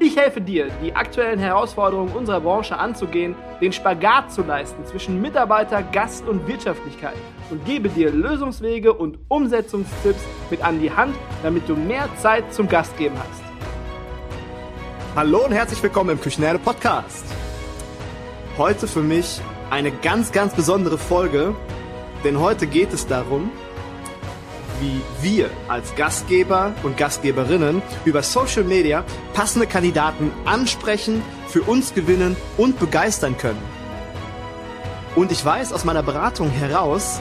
Ich helfe dir, die aktuellen Herausforderungen unserer Branche anzugehen, den Spagat zu leisten zwischen Mitarbeiter, Gast und Wirtschaftlichkeit und gebe dir Lösungswege und Umsetzungstipps mit an die Hand, damit du mehr Zeit zum Gastgeben hast. Hallo und herzlich willkommen im Küchenherde Podcast. Heute für mich eine ganz, ganz besondere Folge, denn heute geht es darum, wie wir als Gastgeber und Gastgeberinnen über Social Media passende Kandidaten ansprechen, für uns gewinnen und begeistern können. Und ich weiß aus meiner Beratung heraus,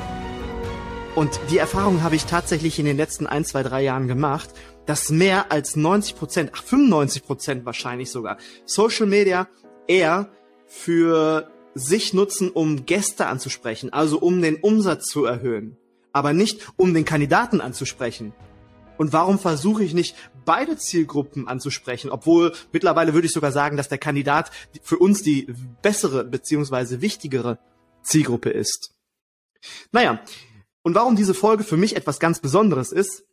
und die Erfahrung habe ich tatsächlich in den letzten ein, zwei, drei Jahren gemacht, dass mehr als 90 Prozent, ach 95 Prozent wahrscheinlich sogar, Social Media eher für sich nutzen, um Gäste anzusprechen, also um den Umsatz zu erhöhen aber nicht um den Kandidaten anzusprechen. Und warum versuche ich nicht beide Zielgruppen anzusprechen, obwohl mittlerweile würde ich sogar sagen, dass der Kandidat für uns die bessere beziehungsweise wichtigere Zielgruppe ist. Naja, und warum diese Folge für mich etwas ganz Besonderes ist,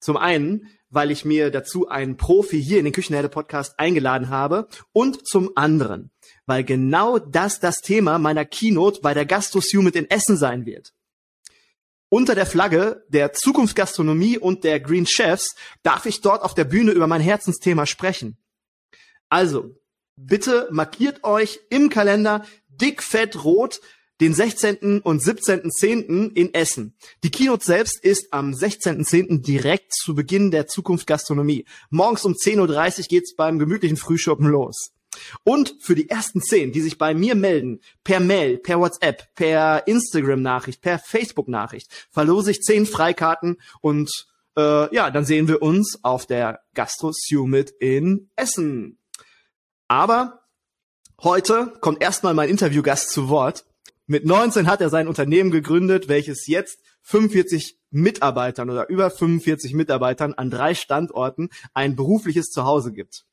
zum einen, weil ich mir dazu einen Profi hier in den Küchenherde Podcast eingeladen habe und zum anderen, weil genau das das Thema meiner Keynote bei der Gastro Summit in Essen sein wird. Unter der Flagge der Zukunftsgastronomie und der Green Chefs darf ich dort auf der Bühne über mein Herzensthema sprechen. Also, bitte markiert euch im Kalender dick, fett, rot den 16. und 17.10. in Essen. Die Keynote selbst ist am 16.10. direkt zu Beginn der Zukunftsgastronomie. Morgens um 10.30 Uhr geht's beim gemütlichen Frühschoppen los. Und für die ersten zehn, die sich bei mir melden, per Mail, per WhatsApp, per Instagram-Nachricht, per Facebook-Nachricht, verlose ich zehn Freikarten und äh, ja, dann sehen wir uns auf der Gastro Summit in Essen. Aber heute kommt erstmal mein Interviewgast zu Wort. Mit 19 hat er sein Unternehmen gegründet, welches jetzt 45 Mitarbeitern oder über 45 Mitarbeitern an drei Standorten ein berufliches Zuhause gibt.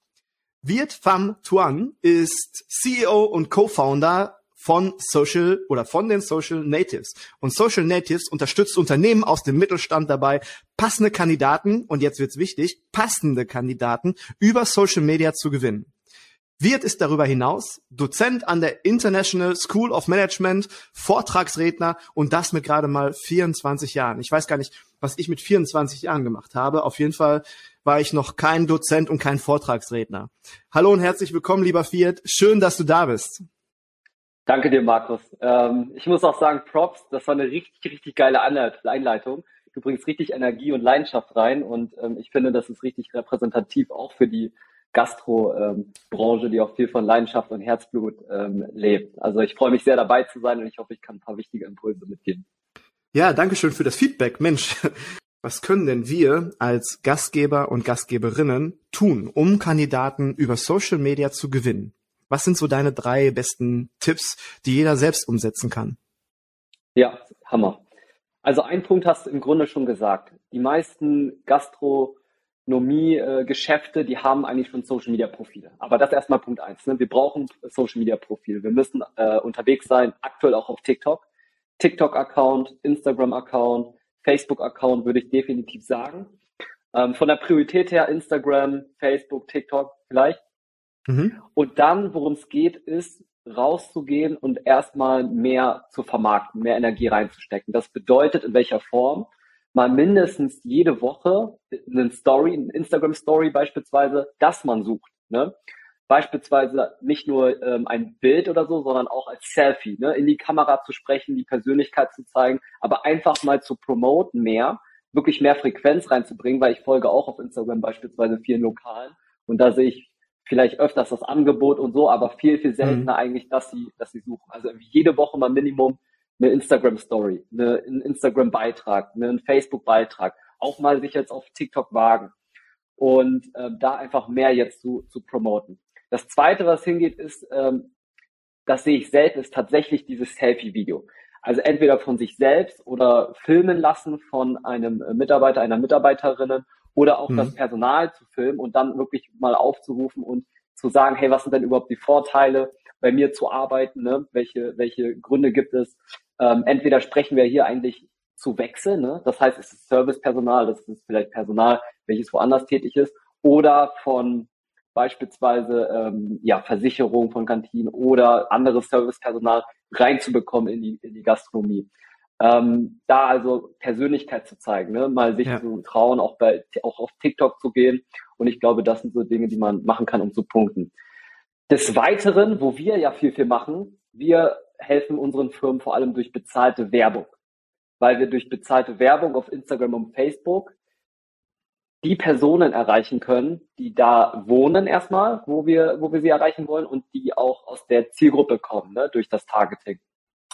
Viet Pham Tuan ist CEO und Co-Founder von Social oder von den Social Natives. Und Social Natives unterstützt Unternehmen aus dem Mittelstand dabei, passende Kandidaten, und jetzt wird's wichtig, passende Kandidaten über Social Media zu gewinnen. Wirt ist darüber hinaus Dozent an der International School of Management, Vortragsredner und das mit gerade mal 24 Jahren. Ich weiß gar nicht, was ich mit 24 Jahren gemacht habe. Auf jeden Fall war ich noch kein Dozent und kein Vortragsredner. Hallo und herzlich willkommen, lieber Fiat. Schön, dass du da bist. Danke dir, Markus. Ähm, ich muss auch sagen, Props, das war eine richtig, richtig geile Einleitung. Du bringst richtig Energie und Leidenschaft rein und ähm, ich finde, das ist richtig repräsentativ auch für die Gastro-Branche, ähm, die auch viel von Leidenschaft und Herzblut ähm, lebt. Also ich freue mich sehr dabei zu sein und ich hoffe, ich kann ein paar wichtige Impulse mitgeben. Ja, danke schön für das Feedback. Mensch, was können denn wir als Gastgeber und Gastgeberinnen tun, um Kandidaten über Social Media zu gewinnen? Was sind so deine drei besten Tipps, die jeder selbst umsetzen kann? Ja, Hammer. Also ein Punkt hast du im Grunde schon gesagt. Die meisten Gastronomie-Geschäfte, die haben eigentlich schon Social Media Profile. Aber das erstmal Punkt eins. Ne? Wir brauchen Social Media Profile. Wir müssen äh, unterwegs sein, aktuell auch auf TikTok. TikTok-Account, Instagram-Account, Facebook-Account würde ich definitiv sagen. Ähm, von der Priorität her Instagram, Facebook, TikTok vielleicht. Mhm. Und dann, worum es geht, ist rauszugehen und erstmal mehr zu vermarkten, mehr Energie reinzustecken. Das bedeutet in welcher Form? Mal mindestens jede Woche eine Story, eine Instagram Story beispielsweise, das man sucht. Ne? Beispielsweise nicht nur ähm, ein Bild oder so, sondern auch als Selfie, ne, in die Kamera zu sprechen, die Persönlichkeit zu zeigen, aber einfach mal zu promoten mehr, wirklich mehr Frequenz reinzubringen, weil ich folge auch auf Instagram beispielsweise vielen Lokalen und da sehe ich vielleicht öfters das Angebot und so, aber viel, viel seltener mhm. eigentlich, dass sie, dass sie suchen. Also jede Woche mal Minimum eine Instagram Story, eine, einen Instagram Beitrag, einen Facebook Beitrag, auch mal sich jetzt auf TikTok wagen und äh, da einfach mehr jetzt zu, zu promoten. Das zweite, was hingeht, ist, ähm, das sehe ich selten, ist tatsächlich dieses Selfie-Video. Also entweder von sich selbst oder filmen lassen von einem Mitarbeiter, einer Mitarbeiterinnen oder auch mhm. das Personal zu filmen und dann wirklich mal aufzurufen und zu sagen, hey, was sind denn überhaupt die Vorteile, bei mir zu arbeiten, ne? welche, welche Gründe gibt es? Ähm, entweder sprechen wir hier eigentlich zu wechseln, ne? das heißt, es ist Servicepersonal, das ist vielleicht Personal, welches woanders tätig ist, oder von beispielsweise ähm, ja, Versicherung von Kantinen oder anderes Servicepersonal reinzubekommen in die, in die Gastronomie. Ähm, da also Persönlichkeit zu zeigen, ne? mal sich ja. zu trauen, auch bei auch auf TikTok zu gehen. Und ich glaube, das sind so Dinge, die man machen kann, um zu punkten. Des Weiteren, wo wir ja viel, viel machen, wir helfen unseren Firmen vor allem durch bezahlte Werbung. Weil wir durch bezahlte Werbung auf Instagram und Facebook die Personen erreichen können, die da wohnen erstmal, wo wir, wo wir sie erreichen wollen und die auch aus der Zielgruppe kommen, ne, durch das Targeting.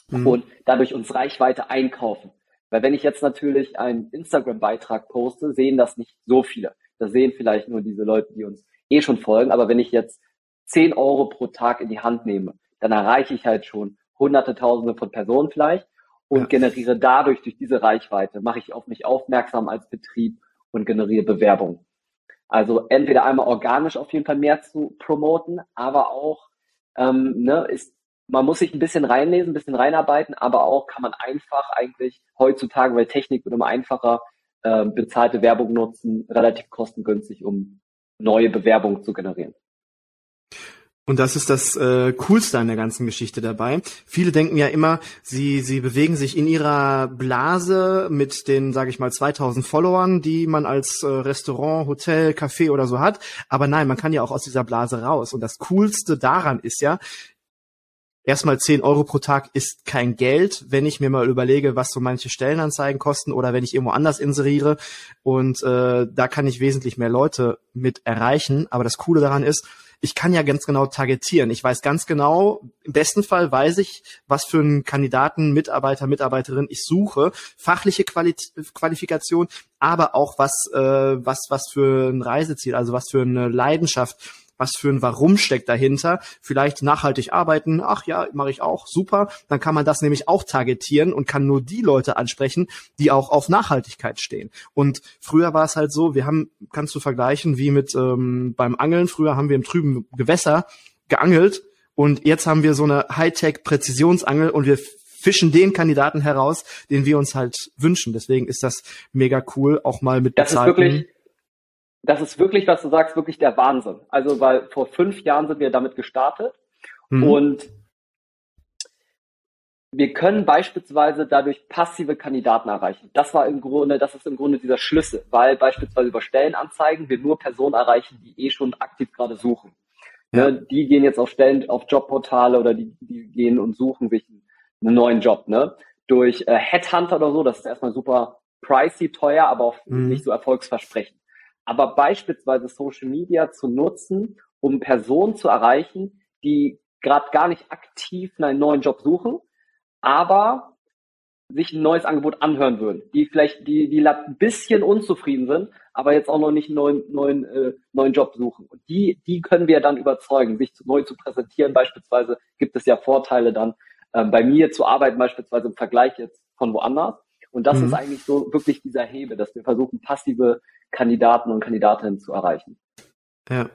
Mhm. Und dadurch uns Reichweite einkaufen. Weil wenn ich jetzt natürlich einen Instagram-Beitrag poste, sehen das nicht so viele. Das sehen vielleicht nur diese Leute, die uns eh schon folgen. Aber wenn ich jetzt 10 Euro pro Tag in die Hand nehme, dann erreiche ich halt schon hunderte, tausende von Personen vielleicht und ja. generiere dadurch, durch diese Reichweite, mache ich auf mich aufmerksam als Betrieb und generiere Bewerbung. Also entweder einmal organisch auf jeden Fall mehr zu promoten, aber auch ähm, ne, ist man muss sich ein bisschen reinlesen, ein bisschen reinarbeiten, aber auch kann man einfach eigentlich heutzutage, weil Technik wird immer einfacher, äh, bezahlte Werbung nutzen, relativ kostengünstig, um neue Bewerbungen zu generieren. Und das ist das äh, Coolste an der ganzen Geschichte dabei. Viele denken ja immer, sie, sie bewegen sich in ihrer Blase mit den, sage ich mal, 2000 Followern, die man als äh, Restaurant, Hotel, Café oder so hat. Aber nein, man kann ja auch aus dieser Blase raus. Und das Coolste daran ist ja, erstmal 10 Euro pro Tag ist kein Geld, wenn ich mir mal überlege, was so manche Stellenanzeigen kosten oder wenn ich irgendwo anders inseriere. Und äh, da kann ich wesentlich mehr Leute mit erreichen. Aber das Coole daran ist, ich kann ja ganz genau targetieren. Ich weiß ganz genau, im besten Fall weiß ich, was für einen Kandidaten, Mitarbeiter, Mitarbeiterin ich suche, fachliche Quali Qualifikation, aber auch was, äh, was, was für ein Reiseziel, also was für eine Leidenschaft was für ein Warum steckt dahinter. Vielleicht nachhaltig arbeiten, ach ja, mache ich auch, super. Dann kann man das nämlich auch targetieren und kann nur die Leute ansprechen, die auch auf Nachhaltigkeit stehen. Und früher war es halt so, wir haben, kannst du vergleichen wie mit ähm, beim Angeln, früher haben wir im trüben Gewässer geangelt und jetzt haben wir so eine Hightech-Präzisionsangel und wir fischen den Kandidaten heraus, den wir uns halt wünschen. Deswegen ist das mega cool, auch mal mit das bezahlten... Das ist wirklich, was du sagst, wirklich der Wahnsinn. Also, weil vor fünf Jahren sind wir damit gestartet mhm. und wir können beispielsweise dadurch passive Kandidaten erreichen. Das war im Grunde, das ist im Grunde dieser Schlüssel, weil beispielsweise über Stellenanzeigen wir nur Personen erreichen, die eh schon aktiv gerade suchen. Ja. Ne, die gehen jetzt auf Stellen, auf Jobportale oder die, die gehen und suchen sich einen neuen Job. Ne? Durch äh, Headhunter oder so, das ist erstmal super pricey, teuer, aber auch mhm. nicht so erfolgsversprechend aber beispielsweise Social Media zu nutzen, um Personen zu erreichen, die gerade gar nicht aktiv einen neuen Job suchen, aber sich ein neues Angebot anhören würden, die vielleicht, die, die ein bisschen unzufrieden sind, aber jetzt auch noch nicht einen neuen, neuen, äh, neuen Job suchen. Und die, die können wir dann überzeugen, sich neu zu präsentieren. Beispielsweise gibt es ja Vorteile dann, ähm, bei mir zu arbeiten, beispielsweise im Vergleich jetzt von woanders. Und das mhm. ist eigentlich so wirklich dieser Hebe, dass wir versuchen, passive Kandidaten und Kandidatinnen zu erreichen. Ja,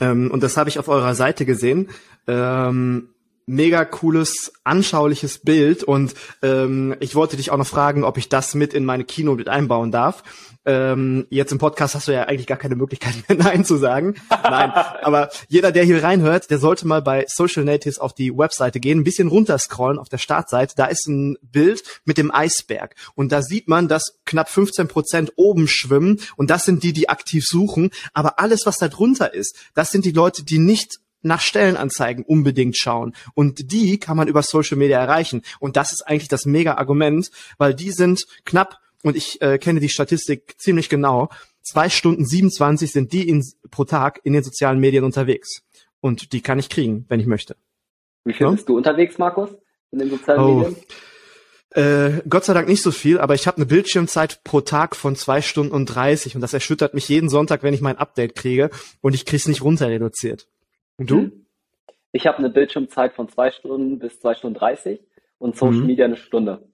ähm, und das habe ich auf eurer Seite gesehen. Ähm, mega cooles, anschauliches Bild und ähm, ich wollte dich auch noch fragen, ob ich das mit in meine Kino mit einbauen darf. Ähm, jetzt im Podcast hast du ja eigentlich gar keine Möglichkeit mehr Nein zu sagen. Nein, aber jeder, der hier reinhört, der sollte mal bei Social Natives auf die Webseite gehen, ein bisschen runterscrollen auf der Startseite. Da ist ein Bild mit dem Eisberg und da sieht man, dass knapp 15 Prozent oben schwimmen und das sind die, die aktiv suchen. Aber alles, was da drunter ist, das sind die Leute, die nicht nach Stellenanzeigen unbedingt schauen. Und die kann man über Social Media erreichen. Und das ist eigentlich das mega Argument, weil die sind knapp, und ich äh, kenne die Statistik ziemlich genau, zwei Stunden 27 sind die in, pro Tag in den sozialen Medien unterwegs. Und die kann ich kriegen, wenn ich möchte. Wie viel ja? bist du unterwegs, Markus, in den sozialen oh. Medien? Äh, Gott sei Dank nicht so viel, aber ich habe eine Bildschirmzeit pro Tag von zwei Stunden und 30 und das erschüttert mich jeden Sonntag, wenn ich mein Update kriege und ich krieg's nicht runter reduziert. Und du? Ich habe eine Bildschirmzeit von zwei Stunden bis zwei Stunden dreißig und Social mhm. Media eine Stunde.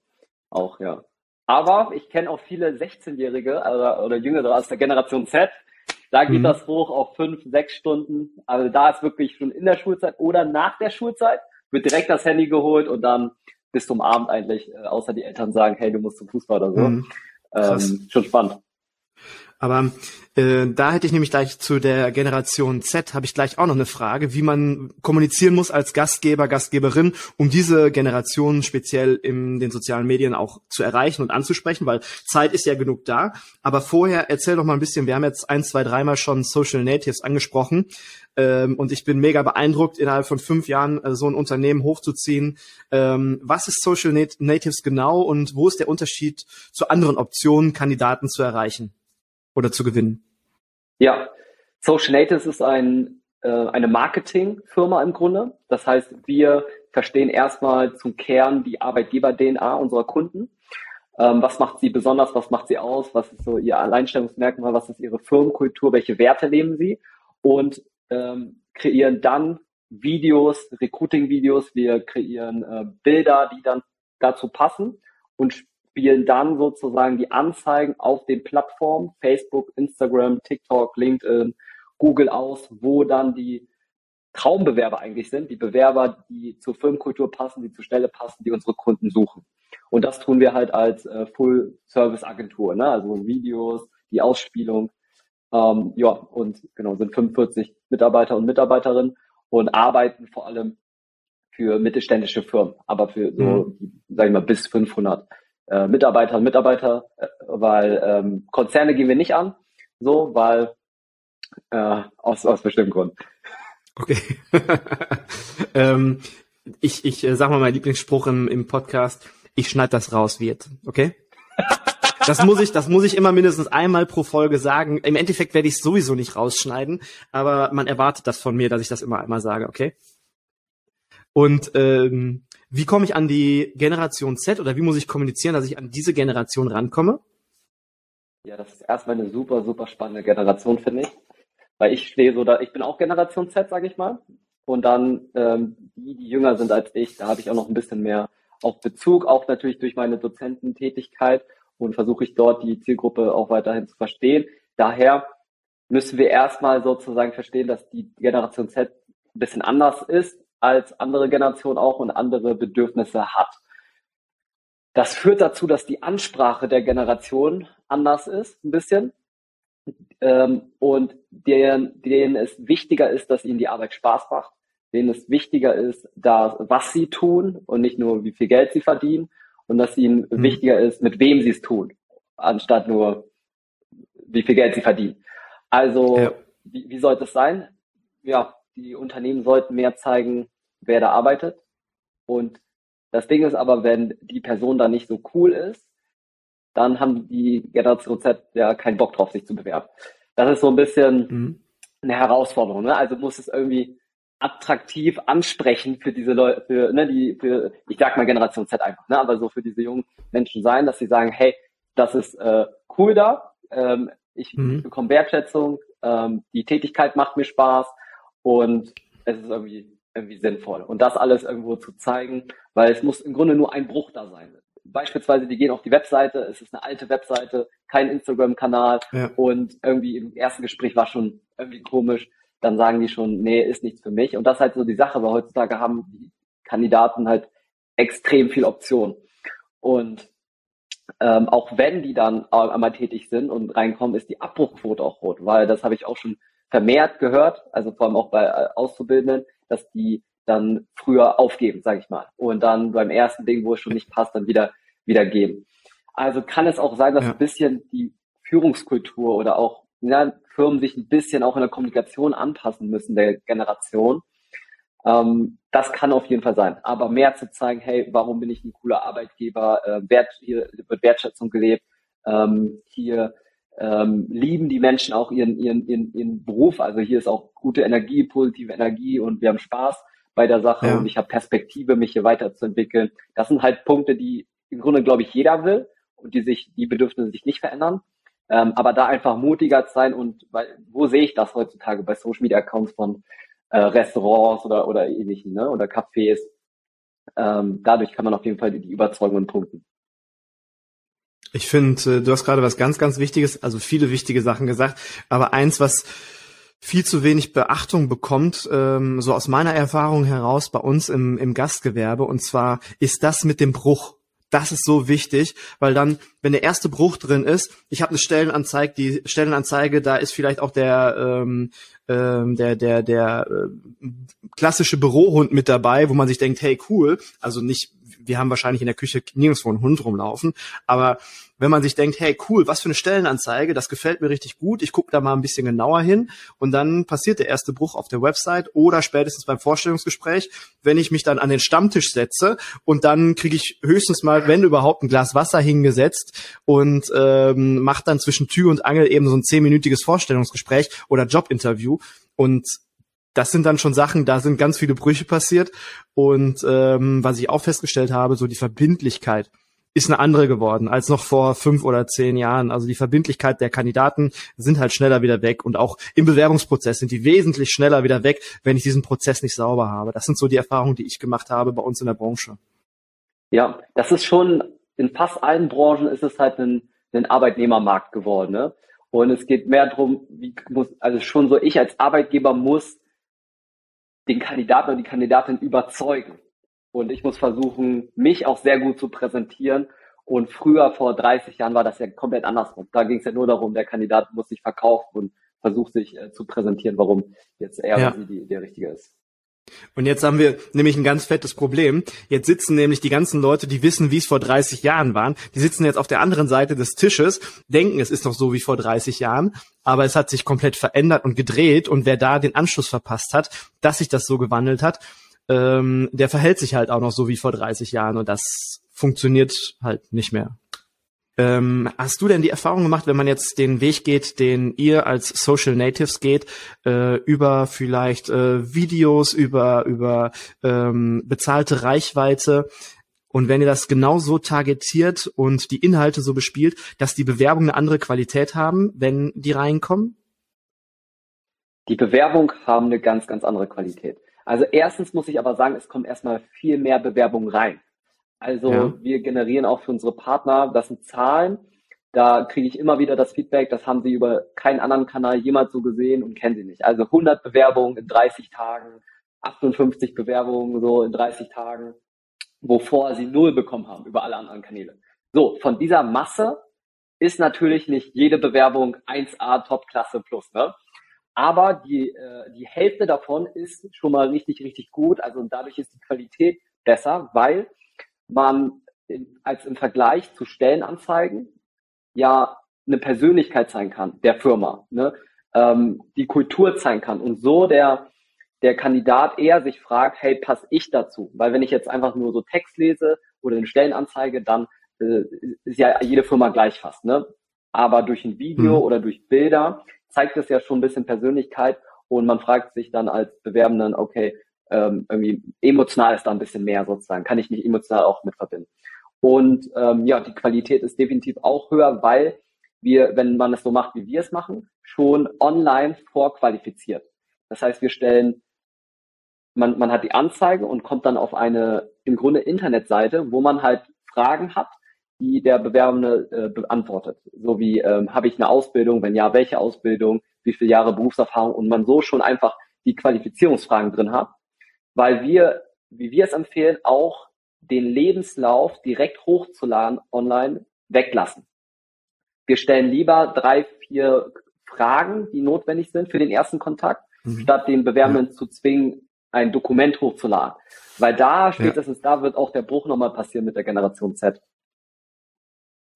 Auch, ja. Aber ich kenne auch viele 16-Jährige oder, oder Jüngere aus der Generation Z. Da geht mhm. das hoch auf fünf, sechs Stunden. Also da ist wirklich schon in der Schulzeit oder nach der Schulzeit wird direkt das Handy geholt und dann bis zum Abend eigentlich, äh, außer die Eltern sagen, hey, du musst zum Fußball oder so. Mhm. Ähm, schon spannend. Aber äh, da hätte ich nämlich gleich zu der Generation Z, habe ich gleich auch noch eine Frage, wie man kommunizieren muss als Gastgeber, Gastgeberin, um diese Generation speziell in den sozialen Medien auch zu erreichen und anzusprechen, weil Zeit ist ja genug da. Aber vorher erzähl doch mal ein bisschen, wir haben jetzt ein, zwei, dreimal schon Social Natives angesprochen ähm, und ich bin mega beeindruckt, innerhalb von fünf Jahren äh, so ein Unternehmen hochzuziehen. Ähm, was ist Social Natives genau und wo ist der Unterschied zu anderen Optionen, Kandidaten zu erreichen? Oder zu gewinnen? Ja, Social Natives ist ein, äh, eine Marketingfirma im Grunde. Das heißt, wir verstehen erstmal zum Kern die Arbeitgeber-DNA unserer Kunden. Ähm, was macht sie besonders? Was macht sie aus? Was ist so ihr Alleinstellungsmerkmal? Was ist ihre Firmenkultur? Welche Werte leben sie? Und ähm, kreieren dann Videos, Recruiting-Videos. Wir kreieren äh, Bilder, die dann dazu passen und spielen dann sozusagen die Anzeigen auf den Plattformen Facebook, Instagram, TikTok, LinkedIn, Google aus, wo dann die Traumbewerber eigentlich sind, die Bewerber, die zur Firmenkultur passen, die zur Stelle passen, die unsere Kunden suchen. Und das tun wir halt als äh, Full-Service-Agentur, ne? also Videos, die Ausspielung. Ähm, ja, und genau, sind 45 Mitarbeiter und Mitarbeiterinnen und arbeiten vor allem für mittelständische Firmen, aber für so, mhm. sag ich mal, bis 500 äh, Mitarbeiter und Mitarbeiter, äh, weil ähm, Konzerne gehen wir nicht an, so, weil äh, aus, aus bestimmten Gründen. Okay. ähm, ich ich äh, mal mein Lieblingsspruch im, im Podcast, ich schneide das raus, wird, okay? Das muss ich, das muss ich immer mindestens einmal pro Folge sagen. Im Endeffekt werde ich es sowieso nicht rausschneiden, aber man erwartet das von mir, dass ich das immer einmal sage, okay? Und ähm, wie komme ich an die Generation Z oder wie muss ich kommunizieren, dass ich an diese Generation rankomme? Ja, das ist erstmal eine super, super spannende Generation, finde ich. Weil ich stehe so da, ich bin auch Generation Z, sage ich mal. Und dann ähm, die, die jünger sind als ich, da habe ich auch noch ein bisschen mehr auf Bezug, auch natürlich durch meine Dozententätigkeit und versuche ich dort die Zielgruppe auch weiterhin zu verstehen. Daher müssen wir erstmal sozusagen verstehen, dass die Generation Z ein bisschen anders ist als andere Generation auch und andere Bedürfnisse hat. Das führt dazu, dass die Ansprache der Generation anders ist, ein bisschen. Ähm, und denen, denen es wichtiger ist, dass ihnen die Arbeit Spaß macht, denen es wichtiger ist, dass, was sie tun und nicht nur, wie viel Geld sie verdienen und dass ihnen mhm. wichtiger ist, mit wem sie es tun, anstatt nur, wie viel Geld sie verdienen. Also, ja. wie, wie sollte es sein? Ja, die Unternehmen sollten mehr zeigen, wer da arbeitet. Und das Ding ist aber, wenn die Person da nicht so cool ist, dann haben die Generation Z ja keinen Bock drauf, sich zu bewerben. Das ist so ein bisschen mhm. eine Herausforderung. Ne? Also muss es irgendwie attraktiv ansprechen für diese Leute, für, ne, die, für, ich sag mal Generation Z einfach, ne, aber so für diese jungen Menschen sein, dass sie sagen, hey, das ist äh, cool da, ähm, ich, mhm. ich bekomme Wertschätzung, ähm, die Tätigkeit macht mir Spaß und es ist irgendwie irgendwie sinnvoll. Und das alles irgendwo zu zeigen, weil es muss im Grunde nur ein Bruch da sein. Beispielsweise, die gehen auf die Webseite, es ist eine alte Webseite, kein Instagram-Kanal ja. und irgendwie im ersten Gespräch war schon irgendwie komisch. Dann sagen die schon, nee, ist nichts für mich. Und das ist halt so die Sache, weil heutzutage haben die Kandidaten halt extrem viel Option. Und ähm, auch wenn die dann einmal tätig sind und reinkommen, ist die Abbruchquote auch rot, weil das habe ich auch schon vermehrt gehört, also vor allem auch bei äh, Auszubildenden, dass die dann früher aufgeben, sage ich mal, und dann beim ersten Ding, wo es schon nicht passt, dann wieder wieder geben. Also kann es auch sein, dass ja. ein bisschen die Führungskultur oder auch ja, Firmen sich ein bisschen auch in der Kommunikation anpassen müssen der Generation. Ähm, das kann auf jeden Fall sein. Aber mehr zu zeigen, hey, warum bin ich ein cooler Arbeitgeber? Äh, Wert, hier wird Wertschätzung gelebt. Ähm, hier ähm, lieben die Menschen auch ihren, ihren, ihren, ihren Beruf. Also hier ist auch gute Energie, positive Energie und wir haben Spaß bei der Sache ja. und ich habe Perspektive, mich hier weiterzuentwickeln. Das sind halt Punkte, die im Grunde, glaube ich, jeder will und die sich, die Bedürfnisse sich nicht verändern. Ähm, aber da einfach mutiger sein und weil, wo sehe ich das heutzutage bei Social Media Accounts von äh, Restaurants oder, oder ähnlichen, ne? Oder Cafés, ähm, dadurch kann man auf jeden Fall die, die Überzeugungen punkten. Ich finde, äh, du hast gerade was ganz, ganz Wichtiges, also viele wichtige Sachen gesagt, aber eins, was viel zu wenig Beachtung bekommt, ähm, so aus meiner Erfahrung heraus bei uns im, im Gastgewerbe, und zwar ist das mit dem Bruch. Das ist so wichtig, weil dann, wenn der erste Bruch drin ist, ich habe eine Stellenanzeige, die Stellenanzeige, da ist vielleicht auch der ähm, ähm, der der der äh, klassische Bürohund mit dabei, wo man sich denkt, hey cool, also nicht wir haben wahrscheinlich in der Küche nirgendwo einen Hund rumlaufen, aber wenn man sich denkt, hey cool, was für eine Stellenanzeige, das gefällt mir richtig gut, ich gucke da mal ein bisschen genauer hin. Und dann passiert der erste Bruch auf der Website oder spätestens beim Vorstellungsgespräch, wenn ich mich dann an den Stammtisch setze und dann kriege ich höchstens mal, wenn überhaupt, ein Glas Wasser hingesetzt und ähm, mache dann zwischen Tür und Angel eben so ein zehnminütiges Vorstellungsgespräch oder Jobinterview. Und das sind dann schon Sachen, da sind ganz viele Brüche passiert. Und ähm, was ich auch festgestellt habe, so die Verbindlichkeit ist eine andere geworden als noch vor fünf oder zehn Jahren. Also die Verbindlichkeit der Kandidaten sind halt schneller wieder weg und auch im Bewerbungsprozess sind die wesentlich schneller wieder weg, wenn ich diesen Prozess nicht sauber habe. Das sind so die Erfahrungen, die ich gemacht habe bei uns in der Branche. Ja, das ist schon in fast allen Branchen ist es halt ein, ein Arbeitnehmermarkt geworden. Ne? Und es geht mehr darum, wie muss, also schon so, ich als Arbeitgeber muss den Kandidaten und die Kandidatin überzeugen. Und ich muss versuchen, mich auch sehr gut zu präsentieren. Und früher, vor 30 Jahren, war das ja komplett andersrum. Da ging es ja nur darum, der Kandidat muss sich verkaufen und versucht sich äh, zu präsentieren, warum jetzt er ja. die, der Richtige ist. Und jetzt haben wir nämlich ein ganz fettes Problem. Jetzt sitzen nämlich die ganzen Leute, die wissen, wie es vor 30 Jahren waren. Die sitzen jetzt auf der anderen Seite des Tisches, denken, es ist noch so wie vor 30 Jahren, aber es hat sich komplett verändert und gedreht. Und wer da den Anschluss verpasst hat, dass sich das so gewandelt hat, ähm, der verhält sich halt auch noch so wie vor 30 Jahren. Und das funktioniert halt nicht mehr. Ähm, hast du denn die Erfahrung gemacht, wenn man jetzt den Weg geht, den ihr als Social Natives geht, äh, über vielleicht äh, Videos, über über ähm, bezahlte Reichweite, und wenn ihr das genau so targetiert und die Inhalte so bespielt, dass die Bewerbungen eine andere Qualität haben, wenn die reinkommen? Die Bewerbung haben eine ganz, ganz andere Qualität. Also erstens muss ich aber sagen, es kommen erstmal viel mehr Bewerbungen rein. Also ja. wir generieren auch für unsere Partner, das sind Zahlen, da kriege ich immer wieder das Feedback, das haben sie über keinen anderen Kanal jemals so gesehen und kennen sie nicht. Also 100 Bewerbungen in 30 Tagen, 58 Bewerbungen so in 30 Tagen, wovor sie null bekommen haben über alle anderen Kanäle. So, von dieser Masse ist natürlich nicht jede Bewerbung 1A Topklasse plus, ne? Aber die, äh, die Hälfte davon ist schon mal richtig, richtig gut. Also dadurch ist die Qualität besser, weil man als im Vergleich zu Stellenanzeigen ja eine Persönlichkeit sein kann der Firma, ne? ähm, die Kultur zeigen kann und so der der Kandidat eher sich fragt, hey, passe ich dazu? Weil wenn ich jetzt einfach nur so Text lese oder eine Stellenanzeige, dann äh, ist ja jede Firma gleich fast, ne? Aber durch ein Video mhm. oder durch Bilder zeigt es ja schon ein bisschen Persönlichkeit und man fragt sich dann als Bewerbenden, okay, ähm, irgendwie emotional ist da ein bisschen mehr sozusagen, kann ich mich emotional auch mit verbinden. Und ähm, ja, die Qualität ist definitiv auch höher, weil wir, wenn man es so macht, wie wir es machen, schon online vorqualifiziert. Das heißt, wir stellen, man, man hat die Anzeige und kommt dann auf eine im Grunde Internetseite, wo man halt Fragen hat, die der Bewerbende äh, beantwortet. So wie, ähm, habe ich eine Ausbildung? Wenn ja, welche Ausbildung? Wie viele Jahre Berufserfahrung? Und man so schon einfach die Qualifizierungsfragen drin hat weil wir, wie wir es empfehlen, auch den Lebenslauf direkt hochzuladen online weglassen. Wir stellen lieber drei, vier Fragen, die notwendig sind für den ersten Kontakt, mhm. statt den Bewerbenden ja. zu zwingen, ein Dokument hochzuladen. Weil da, spätestens ja. da wird auch der Bruch nochmal passieren mit der Generation Z.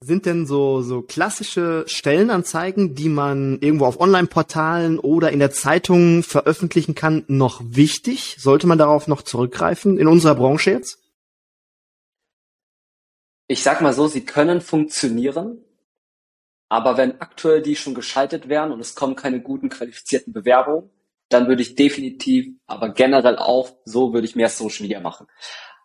Sind denn so, so klassische Stellenanzeigen, die man irgendwo auf Online-Portalen oder in der Zeitung veröffentlichen kann, noch wichtig? Sollte man darauf noch zurückgreifen in unserer Branche jetzt? Ich sag mal so, sie können funktionieren, aber wenn aktuell die schon geschaltet werden und es kommen keine guten qualifizierten Bewerbungen, dann würde ich definitiv, aber generell auch, so würde ich mehr Social Media machen.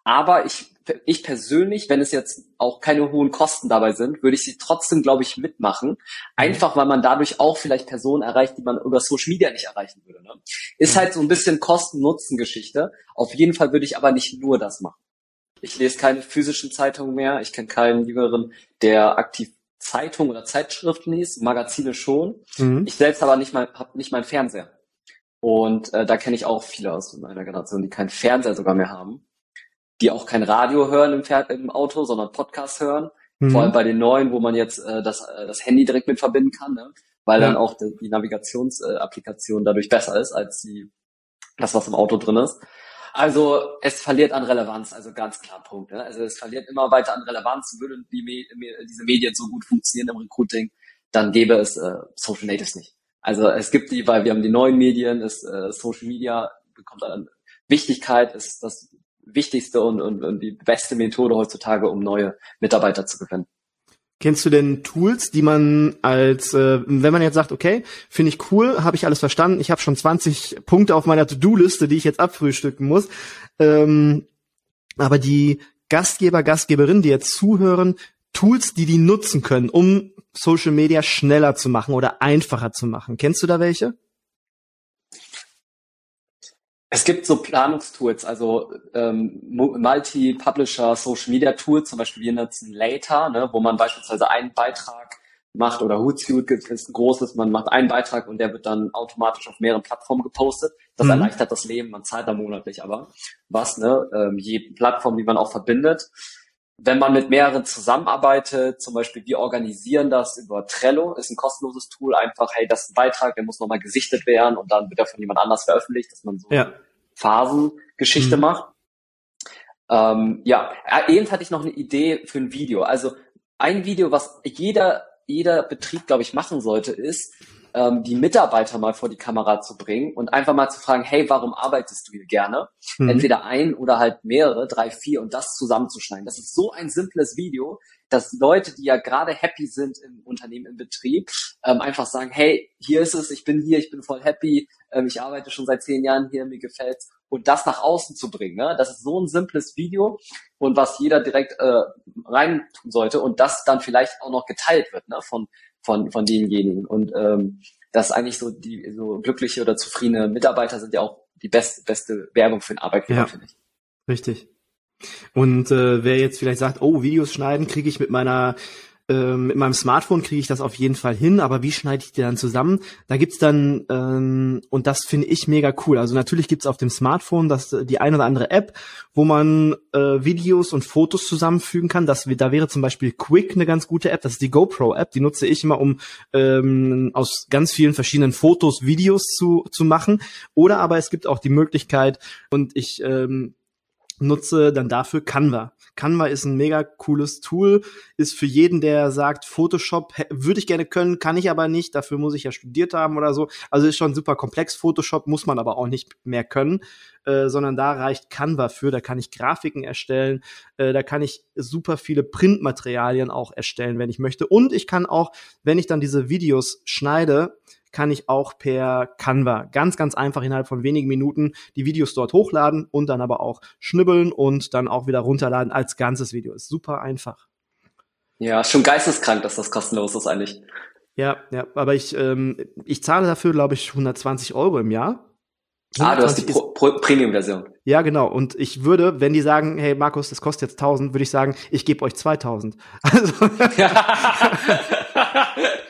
Aber ich, ich persönlich, wenn es jetzt auch keine hohen Kosten dabei sind, würde ich sie trotzdem, glaube ich, mitmachen. Mhm. Einfach, weil man dadurch auch vielleicht Personen erreicht, die man über Social Media nicht erreichen würde. Ne? Ist halt so ein bisschen Kosten-Nutzen-Geschichte. Auf jeden Fall würde ich aber nicht nur das machen. Ich lese keine physischen Zeitungen mehr. Ich kenne keinen Jüngeren, der aktiv Zeitungen oder Zeitschriften liest, Magazine schon. Mhm. Ich selbst aber nicht mal, habe nicht mal einen Fernseher. Und äh, da kenne ich auch viele aus meiner Generation, die keinen Fernseher sogar mehr haben, die auch kein Radio hören im, Pferd, im Auto, sondern Podcast hören. Mhm. Vor allem bei den neuen, wo man jetzt äh, das, äh, das Handy direkt mit verbinden kann, ne? weil ja. dann auch die, die Navigationsapplikation dadurch besser ist als die, das, was im Auto drin ist. Also es verliert an Relevanz, also ganz klar Punkt. Ne? Also es verliert immer weiter an Relevanz. Würden die diese Medien so gut funktionieren im Recruiting, dann gäbe es äh, Social Natives nicht. Also es gibt die, weil wir haben die neuen Medien, ist äh, Social Media bekommt an Wichtigkeit, ist das wichtigste und, und, und die beste Methode heutzutage, um neue Mitarbeiter zu gewinnen. Kennst du denn Tools, die man als, äh, wenn man jetzt sagt, okay, finde ich cool, habe ich alles verstanden, ich habe schon 20 Punkte auf meiner To-Do-Liste, die ich jetzt abfrühstücken muss, ähm, aber die Gastgeber, Gastgeberinnen, die jetzt zuhören, Tools, die die nutzen können, um Social Media schneller zu machen oder einfacher zu machen. Kennst du da welche? Es gibt so Planungstools, also ähm, Multi-Publisher Social Media Tools, zum Beispiel wir nutzen Later, ne, wo man beispielsweise einen Beitrag macht oder Hootsuite ist ein großes, man macht einen Beitrag und der wird dann automatisch auf mehreren Plattformen gepostet. Das mhm. erleichtert das Leben, man zahlt da monatlich aber was, ne? Ähm, je Plattform, die man auch verbindet. Wenn man mit mehreren zusammenarbeitet, zum Beispiel wir organisieren das über Trello, ist ein kostenloses Tool, einfach, hey, das ist ein Beitrag, der muss nochmal gesichtet werden und dann wird er von jemand anders veröffentlicht, dass man so ja. Phasengeschichte mhm. macht. Ähm, ja, äh, eben hatte ich noch eine Idee für ein Video. Also ein Video, was jeder, jeder Betrieb, glaube ich, machen sollte, ist, ähm, die Mitarbeiter mal vor die Kamera zu bringen und einfach mal zu fragen, hey, warum arbeitest du hier gerne? Mhm. Entweder ein oder halt mehrere, drei, vier und das zusammenzuschneiden. Das ist so ein simples Video, dass Leute, die ja gerade happy sind im Unternehmen, im Betrieb, ähm, einfach sagen, hey, hier ist es, ich bin hier, ich bin voll happy, ähm, ich arbeite schon seit zehn Jahren hier, mir gefällt's. Und das nach außen zu bringen, ne? das ist so ein simples Video und was jeder direkt äh, rein tun sollte und das dann vielleicht auch noch geteilt wird ne? von von, von denjenigen. Und ähm, das ist eigentlich so die so glückliche oder zufriedene Mitarbeiter sind ja auch die beste, beste Werbung für den Arbeitgeber, ja, finde ich. Richtig. Und äh, wer jetzt vielleicht sagt, oh, Videos schneiden kriege ich mit meiner ähm, mit meinem Smartphone kriege ich das auf jeden Fall hin, aber wie schneide ich die dann zusammen? Da gibt's dann, ähm, und das finde ich mega cool. Also natürlich gibt's auf dem Smartphone das, die eine oder andere App, wo man äh, Videos und Fotos zusammenfügen kann. Das, da wäre zum Beispiel Quick eine ganz gute App. Das ist die GoPro-App. Die nutze ich immer, um ähm, aus ganz vielen verschiedenen Fotos Videos zu, zu machen. Oder aber es gibt auch die Möglichkeit, und ich ähm, nutze dann dafür Canva. Canva ist ein mega cooles Tool, ist für jeden, der sagt, Photoshop würde ich gerne können, kann ich aber nicht, dafür muss ich ja studiert haben oder so. Also ist schon super komplex. Photoshop muss man aber auch nicht mehr können, äh, sondern da reicht Canva für. Da kann ich Grafiken erstellen, äh, da kann ich super viele Printmaterialien auch erstellen, wenn ich möchte. Und ich kann auch, wenn ich dann diese Videos schneide, kann ich auch per Canva ganz, ganz einfach innerhalb von wenigen Minuten die Videos dort hochladen und dann aber auch schnibbeln und dann auch wieder runterladen als ganzes Video. Ist super einfach. Ja, schon geisteskrank, dass das kostenlos ist eigentlich. Ja, ja, aber ich, ähm, ich zahle dafür, glaube ich, 120 Euro im Jahr. Ah, du hast die Pro Pro Premium-Version. Ja, genau. Und ich würde, wenn die sagen, hey Markus, das kostet jetzt 1000, würde ich sagen, ich gebe euch 2000. Also.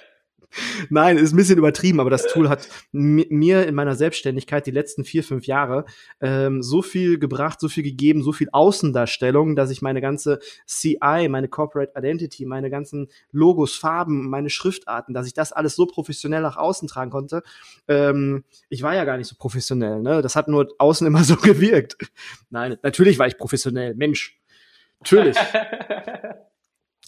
Nein, ist ein bisschen übertrieben, aber das Tool hat mir in meiner Selbstständigkeit die letzten vier, fünf Jahre ähm, so viel gebracht, so viel gegeben, so viel Außendarstellung, dass ich meine ganze CI, meine Corporate Identity, meine ganzen Logos, Farben, meine Schriftarten, dass ich das alles so professionell nach außen tragen konnte. Ähm, ich war ja gar nicht so professionell, ne? Das hat nur außen immer so gewirkt. Nein, natürlich war ich professionell, Mensch. Natürlich.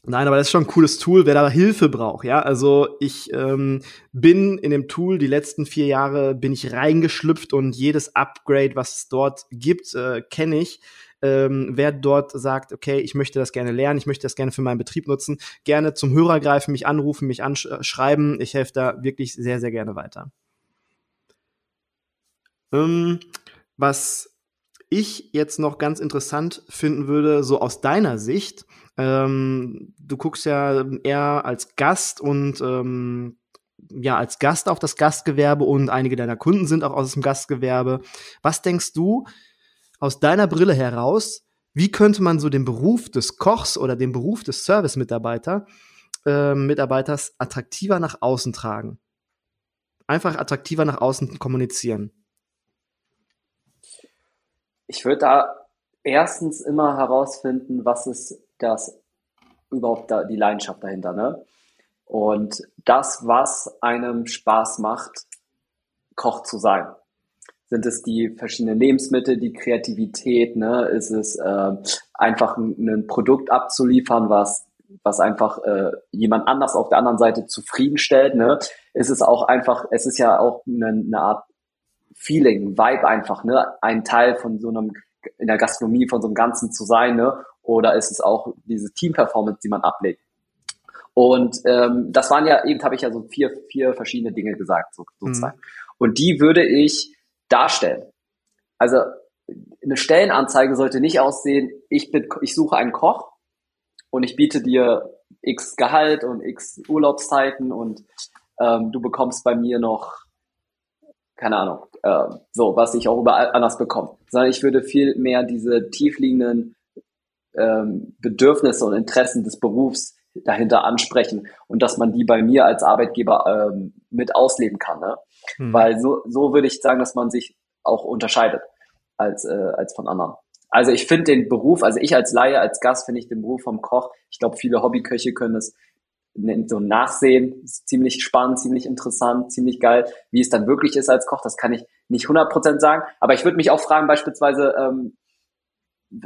Nein, aber das ist schon ein cooles Tool, wer da Hilfe braucht, ja. Also ich ähm, bin in dem Tool die letzten vier Jahre bin ich reingeschlüpft und jedes Upgrade, was es dort gibt, äh, kenne ich. Ähm, wer dort sagt, okay, ich möchte das gerne lernen, ich möchte das gerne für meinen Betrieb nutzen, gerne zum Hörer greifen, mich anrufen, mich anschreiben. Ich helfe da wirklich sehr, sehr gerne weiter. Ähm, was ich jetzt noch ganz interessant finden würde, so aus deiner Sicht, ähm, du guckst ja eher als Gast und ähm, ja als Gast auf das Gastgewerbe und einige deiner Kunden sind auch aus dem Gastgewerbe. Was denkst du aus deiner Brille heraus? wie könnte man so den Beruf des Kochs oder den Beruf des Service-Mitarbeiter äh, Mitarbeiters attraktiver nach außen tragen? Einfach attraktiver nach außen kommunizieren. Ich würde da erstens immer herausfinden, was ist das überhaupt da, die Leidenschaft dahinter, ne? Und das, was einem Spaß macht, Koch zu sein. Sind es die verschiedenen Lebensmittel, die Kreativität, ne? Ist es äh, einfach ein, ein, Produkt abzuliefern, was was einfach äh, jemand anders auf der anderen Seite zufriedenstellt, ne? Ist es auch einfach, es ist ja auch eine, eine Art Feeling, Vibe einfach, ne? Ein Teil von so einem in der Gastronomie von so einem Ganzen zu sein, ne? Oder ist es auch diese Team-Performance, die man ablegt? Und ähm, das waren ja, eben habe ich ja so vier, vier verschiedene Dinge gesagt, so, sozusagen. Mhm. Und die würde ich darstellen. Also eine Stellenanzeige sollte nicht aussehen, ich bin, ich suche einen Koch und ich biete dir x Gehalt und x Urlaubszeiten und ähm, du bekommst bei mir noch, keine Ahnung, äh, so, was ich auch überall anders bekomme. Sondern ich würde viel mehr diese tiefliegenden ähm, Bedürfnisse und Interessen des Berufs dahinter ansprechen und dass man die bei mir als Arbeitgeber ähm, mit ausleben kann. Ne? Hm. Weil so, so würde ich sagen, dass man sich auch unterscheidet als, äh, als von anderen. Also ich finde den Beruf, also ich als Laie, als Gast finde ich den Beruf vom Koch, ich glaube viele Hobbyköche können es so nachsehen, ist ziemlich spannend, ziemlich interessant, ziemlich geil. Wie es dann wirklich ist als Koch, das kann ich nicht 100% sagen, aber ich würde mich auch fragen beispielsweise, ähm,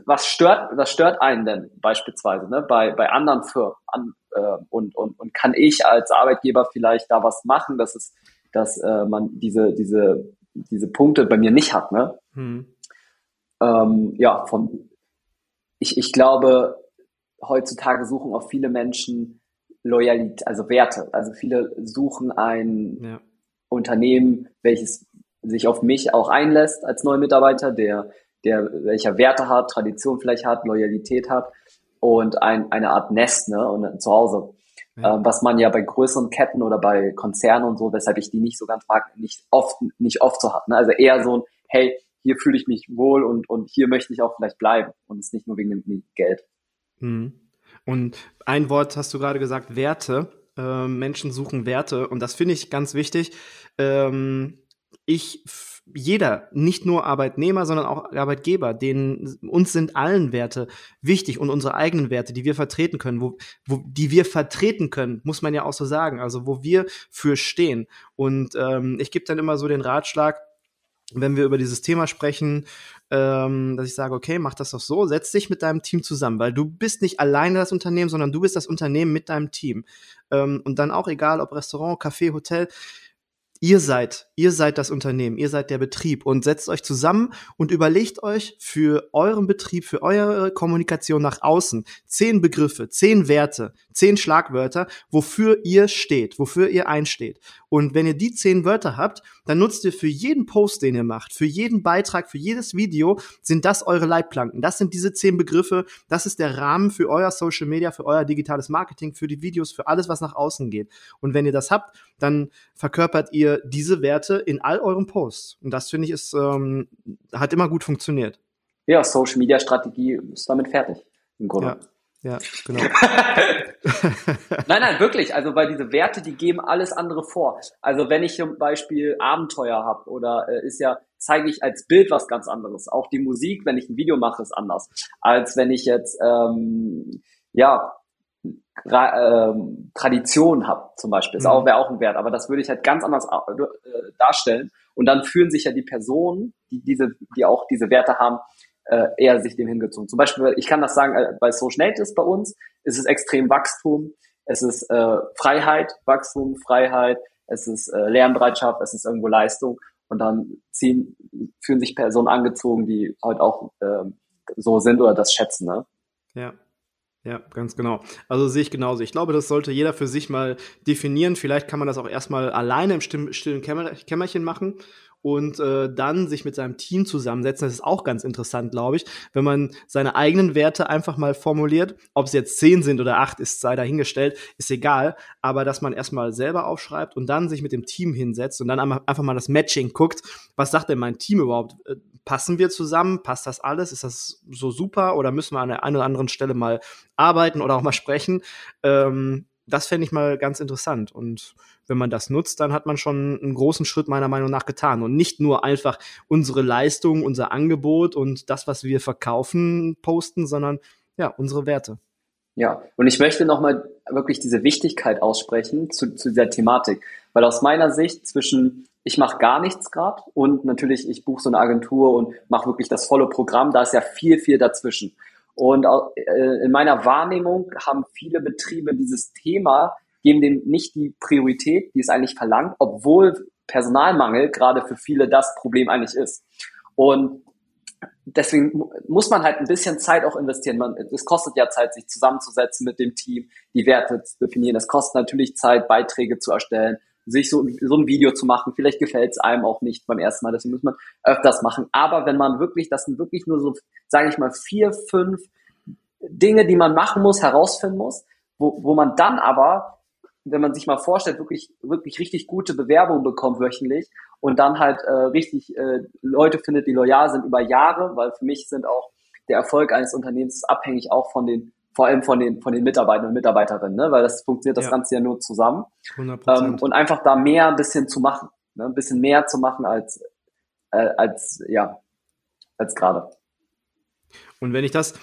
was stört, was stört einen denn beispielsweise ne, bei, bei anderen Firmen an, äh, und, und, und kann ich als Arbeitgeber vielleicht da was machen, dass es, dass äh, man diese, diese, diese Punkte bei mir nicht hat, ne? Hm. Ähm, ja, von ich, ich glaube, heutzutage suchen auch viele Menschen Loyalität, also Werte. Also viele suchen ein ja. Unternehmen, welches sich auf mich auch einlässt als neuer Mitarbeiter, der der welcher Werte hat, Tradition vielleicht hat, Loyalität hat und ein, eine Art Nest ne, und ein Zuhause. Ja. Ähm, was man ja bei größeren Ketten oder bei Konzernen und so, weshalb ich die nicht so ganz mag, nicht oft, nicht oft so hat. Ne? Also eher so ein, hey, hier fühle ich mich wohl und, und hier möchte ich auch vielleicht bleiben und es nicht nur wegen dem Geld. Mhm. Und ein Wort hast du gerade gesagt, Werte. Ähm, Menschen suchen Werte und das finde ich ganz wichtig. Ähm, ich jeder, nicht nur Arbeitnehmer, sondern auch Arbeitgeber, denen uns sind allen Werte wichtig und unsere eigenen Werte, die wir vertreten können, wo, wo die wir vertreten können, muss man ja auch so sagen, also wo wir für stehen. Und ähm, ich gebe dann immer so den Ratschlag, wenn wir über dieses Thema sprechen, ähm, dass ich sage, okay, mach das doch so, setz dich mit deinem Team zusammen, weil du bist nicht alleine das Unternehmen, sondern du bist das Unternehmen mit deinem Team. Ähm, und dann auch egal, ob Restaurant, Café, Hotel, Ihr seid, ihr seid das Unternehmen, ihr seid der Betrieb und setzt euch zusammen und überlegt euch für euren Betrieb, für eure Kommunikation nach außen zehn Begriffe, zehn Werte, zehn Schlagwörter, wofür ihr steht, wofür ihr einsteht. Und wenn ihr die zehn Wörter habt, dann nutzt ihr für jeden Post, den ihr macht, für jeden Beitrag, für jedes Video, sind das eure Leitplanken. Das sind diese zehn Begriffe. Das ist der Rahmen für euer Social Media, für euer digitales Marketing, für die Videos, für alles, was nach außen geht. Und wenn ihr das habt, dann verkörpert ihr diese Werte in all euren Posts. Und das finde ich ist, ähm, hat immer gut funktioniert. Ja, Social Media Strategie ist damit fertig. Im Grunde. Ja. Ja, genau. nein, nein, wirklich. Also weil diese Werte, die geben alles andere vor. Also wenn ich zum Beispiel Abenteuer habe oder äh, ist ja, zeige ich als Bild was ganz anderes. Auch die Musik, wenn ich ein Video mache, ist anders. Als wenn ich jetzt ähm, ja ähm, Tradition habe, zum Beispiel. Ist mhm. auch, wäre auch ein Wert, aber das würde ich halt ganz anders äh, darstellen. Und dann fühlen sich ja die Personen, die diese, die auch diese Werte haben, äh, eher sich dem hingezogen. Zum Beispiel, ich kann das sagen, äh, bei Social Natives bei uns ist es extrem Wachstum, es ist äh, Freiheit, Wachstum, Freiheit, es ist äh, Lernbereitschaft, es ist irgendwo Leistung und dann ziehen, fühlen sich Personen angezogen, die halt auch äh, so sind oder das schätzen. Ne? Ja. Ja, ganz genau. Also sehe ich genauso. Ich glaube, das sollte jeder für sich mal definieren. Vielleicht kann man das auch erstmal alleine im stillen Kämmerchen machen und äh, dann sich mit seinem Team zusammensetzen. Das ist auch ganz interessant, glaube ich, wenn man seine eigenen Werte einfach mal formuliert. Ob es jetzt zehn sind oder acht, ist sei dahingestellt, ist egal. Aber dass man erstmal selber aufschreibt und dann sich mit dem Team hinsetzt und dann einfach mal das Matching guckt. Was sagt denn mein Team überhaupt? Äh, passen wir zusammen? Passt das alles? Ist das so super? Oder müssen wir an der einen oder anderen Stelle mal arbeiten oder auch mal sprechen? Ähm, das fände ich mal ganz interessant. Und wenn man das nutzt, dann hat man schon einen großen Schritt meiner Meinung nach getan. Und nicht nur einfach unsere Leistung, unser Angebot und das, was wir verkaufen, posten, sondern ja, unsere Werte. Ja, und ich möchte nochmal wirklich diese Wichtigkeit aussprechen zu, zu dieser Thematik. Weil aus meiner Sicht zwischen ich mache gar nichts gerade und natürlich ich buche so eine Agentur und mache wirklich das volle Programm, da ist ja viel, viel dazwischen. Und äh, in meiner Wahrnehmung haben viele Betriebe dieses Thema, geben dem nicht die Priorität, die es eigentlich verlangt, obwohl Personalmangel gerade für viele das Problem eigentlich ist. Und deswegen muss man halt ein bisschen Zeit auch investieren. Man, es kostet ja Zeit, sich zusammenzusetzen mit dem Team, die Werte zu definieren. Es kostet natürlich Zeit, Beiträge zu erstellen, sich so, so ein Video zu machen. Vielleicht gefällt es einem auch nicht beim ersten Mal, deswegen muss man öfters machen. Aber wenn man wirklich, das sind wirklich nur so, sage ich mal, vier, fünf Dinge, die man machen muss, herausfinden muss, wo, wo man dann aber, wenn man sich mal vorstellt, wirklich, wirklich richtig gute Bewerbungen bekommt wöchentlich und dann halt äh, richtig äh, Leute findet, die loyal sind über Jahre, weil für mich sind auch der Erfolg eines Unternehmens abhängig auch von den vor allem von den, von den Mitarbeitern und Mitarbeiterinnen, ne? weil das funktioniert das ja. Ganze ja nur zusammen. 100%. Ähm, und einfach da mehr ein bisschen zu machen, ne? ein bisschen mehr zu machen als, äh, als, ja, als gerade. Und wenn ich das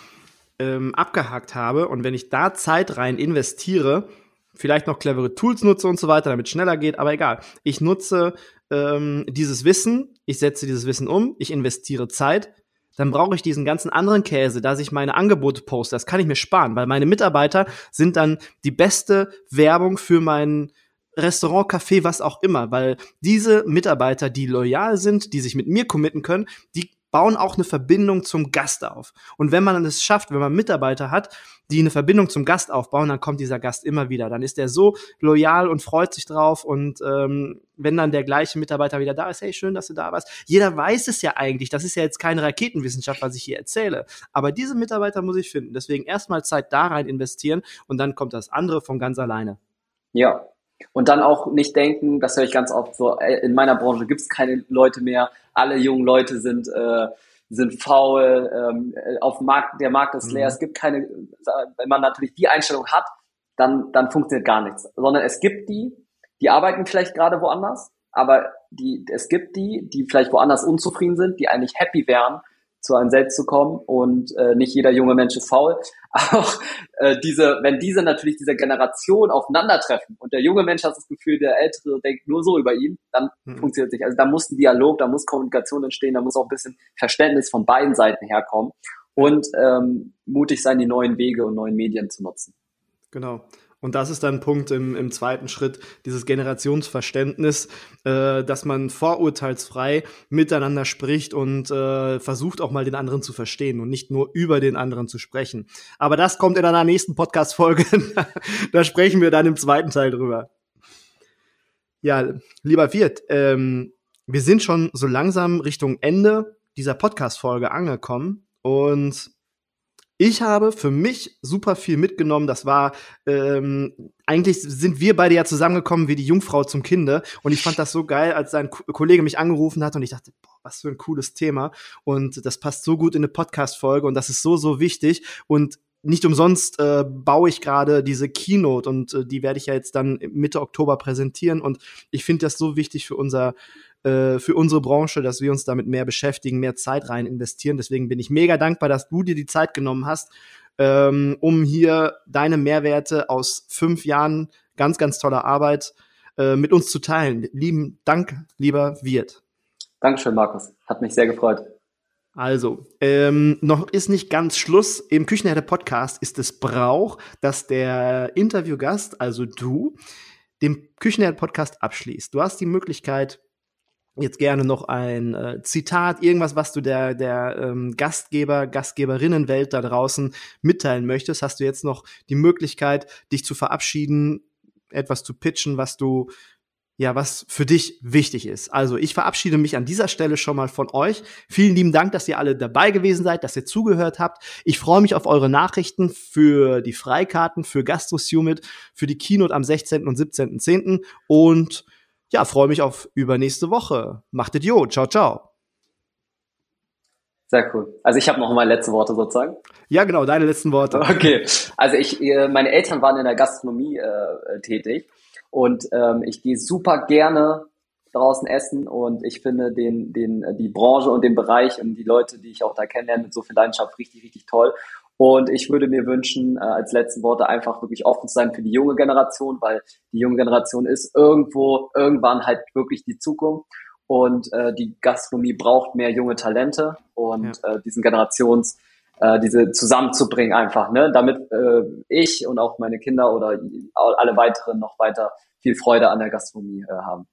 ähm, abgehakt habe und wenn ich da Zeit rein investiere, vielleicht noch clevere Tools nutze und so weiter, damit es schneller geht, aber egal. Ich nutze ähm, dieses Wissen, ich setze dieses Wissen um, ich investiere Zeit, dann brauche ich diesen ganzen anderen Käse, dass ich meine Angebote poste. Das kann ich mir sparen, weil meine Mitarbeiter sind dann die beste Werbung für mein Restaurant, Café, was auch immer, weil diese Mitarbeiter, die loyal sind, die sich mit mir committen können, die bauen auch eine Verbindung zum Gast auf. Und wenn man es schafft, wenn man Mitarbeiter hat, die eine Verbindung zum Gast aufbauen, dann kommt dieser Gast immer wieder. Dann ist er so loyal und freut sich drauf. Und ähm, wenn dann der gleiche Mitarbeiter wieder da ist, hey, schön, dass du da warst. Jeder weiß es ja eigentlich. Das ist ja jetzt keine Raketenwissenschaft, was ich hier erzähle. Aber diese Mitarbeiter muss ich finden. Deswegen erstmal Zeit da rein investieren und dann kommt das andere von ganz alleine. Ja, und dann auch nicht denken, das höre ich ganz oft so, in meiner Branche gibt es keine Leute mehr, alle jungen Leute sind, äh, sind faul, ähm, auf dem Markt, der Markt ist leer, mhm. es gibt keine, wenn man natürlich die Einstellung hat, dann, dann funktioniert gar nichts. Sondern es gibt die, die arbeiten vielleicht gerade woanders, aber die, es gibt die, die vielleicht woanders unzufrieden sind, die eigentlich happy wären, zu einem selbst zu kommen und äh, nicht jeder junge Mensch ist faul. Auch äh, diese, wenn diese natürlich diese Generation aufeinandertreffen und der junge Mensch hat das Gefühl, der Ältere denkt nur so über ihn, dann mhm. funktioniert es nicht. Also da muss ein Dialog, da muss Kommunikation entstehen, da muss auch ein bisschen Verständnis von beiden Seiten herkommen und ähm, mutig sein, die neuen Wege und neuen Medien zu nutzen. Genau. Und das ist dann ein Punkt im, im zweiten Schritt, dieses Generationsverständnis, äh, dass man vorurteilsfrei miteinander spricht und äh, versucht auch mal den anderen zu verstehen und nicht nur über den anderen zu sprechen. Aber das kommt in einer nächsten Podcast-Folge. da sprechen wir dann im zweiten Teil drüber. Ja, lieber Wirt, ähm, wir sind schon so langsam Richtung Ende dieser Podcast-Folge angekommen und ich habe für mich super viel mitgenommen. Das war ähm, eigentlich sind wir beide ja zusammengekommen wie die Jungfrau zum Kinde. Und ich fand das so geil, als sein Kollege mich angerufen hat und ich dachte, boah, was für ein cooles Thema. Und das passt so gut in eine Podcast-Folge und das ist so, so wichtig. Und nicht umsonst äh, baue ich gerade diese Keynote und äh, die werde ich ja jetzt dann Mitte Oktober präsentieren. Und ich finde das so wichtig für unser äh, für unsere Branche, dass wir uns damit mehr beschäftigen, mehr Zeit rein investieren. Deswegen bin ich mega dankbar, dass du dir die Zeit genommen hast, ähm, um hier deine Mehrwerte aus fünf Jahren ganz, ganz toller Arbeit äh, mit uns zu teilen. Lieben Dank, lieber Wirt. Dankeschön, Markus. Hat mich sehr gefreut. Also, ähm, noch ist nicht ganz Schluss. Im Küchenherde Podcast ist es Brauch, dass der Interviewgast, also du, den Küchenherde Podcast abschließt. Du hast die Möglichkeit, jetzt gerne noch ein äh, Zitat, irgendwas, was du der, der ähm, Gastgeber, Gastgeberinnenwelt da draußen mitteilen möchtest, hast du jetzt noch die Möglichkeit, dich zu verabschieden, etwas zu pitchen, was du ja, was für dich wichtig ist. Also ich verabschiede mich an dieser Stelle schon mal von euch. Vielen lieben Dank, dass ihr alle dabei gewesen seid, dass ihr zugehört habt. Ich freue mich auf eure Nachrichten für die Freikarten, für Gastro Summit, für die Keynote am 16. und 17.10. und ja, freue mich auf übernächste Woche. Macht Idiot. Ciao, ciao. Sehr cool. Also ich habe noch mal letzte Worte sozusagen. Ja, genau, deine letzten Worte. Okay. Also ich, äh, meine Eltern waren in der Gastronomie äh, tätig und ähm, ich gehe super gerne draußen essen und ich finde den, den, die Branche und den Bereich und die Leute, die ich auch da kennenlerne, mit so viel Leidenschaft richtig, richtig toll. Und ich würde mir wünschen, äh, als letzten Worte einfach wirklich offen zu sein für die junge Generation, weil die junge Generation ist irgendwo, irgendwann halt wirklich die Zukunft. Und äh, die Gastronomie braucht mehr junge Talente und ja. äh, diesen Generations, äh, diese zusammenzubringen einfach, ne, damit äh, ich und auch meine Kinder oder alle weiteren noch weiter viel Freude an der Gastronomie äh, haben.